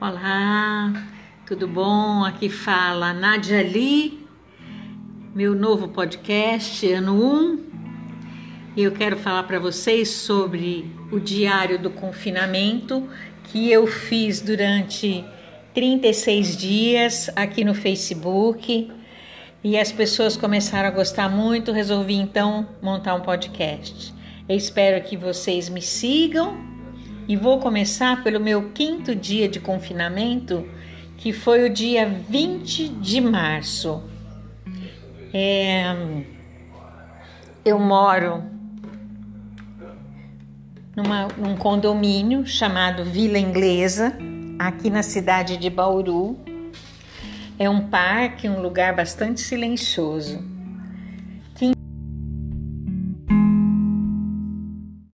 Olá, tudo bom? Aqui fala Nadia Lee, meu novo podcast, ano 1. E eu quero falar para vocês sobre o diário do confinamento que eu fiz durante 36 dias aqui no Facebook. E as pessoas começaram a gostar muito, resolvi então montar um podcast. Eu espero que vocês me sigam e vou começar pelo meu quinto dia de confinamento, que foi o dia 20 de março. É, eu moro numa, num condomínio chamado Vila Inglesa, aqui na cidade de Bauru. É um parque, um lugar bastante silencioso.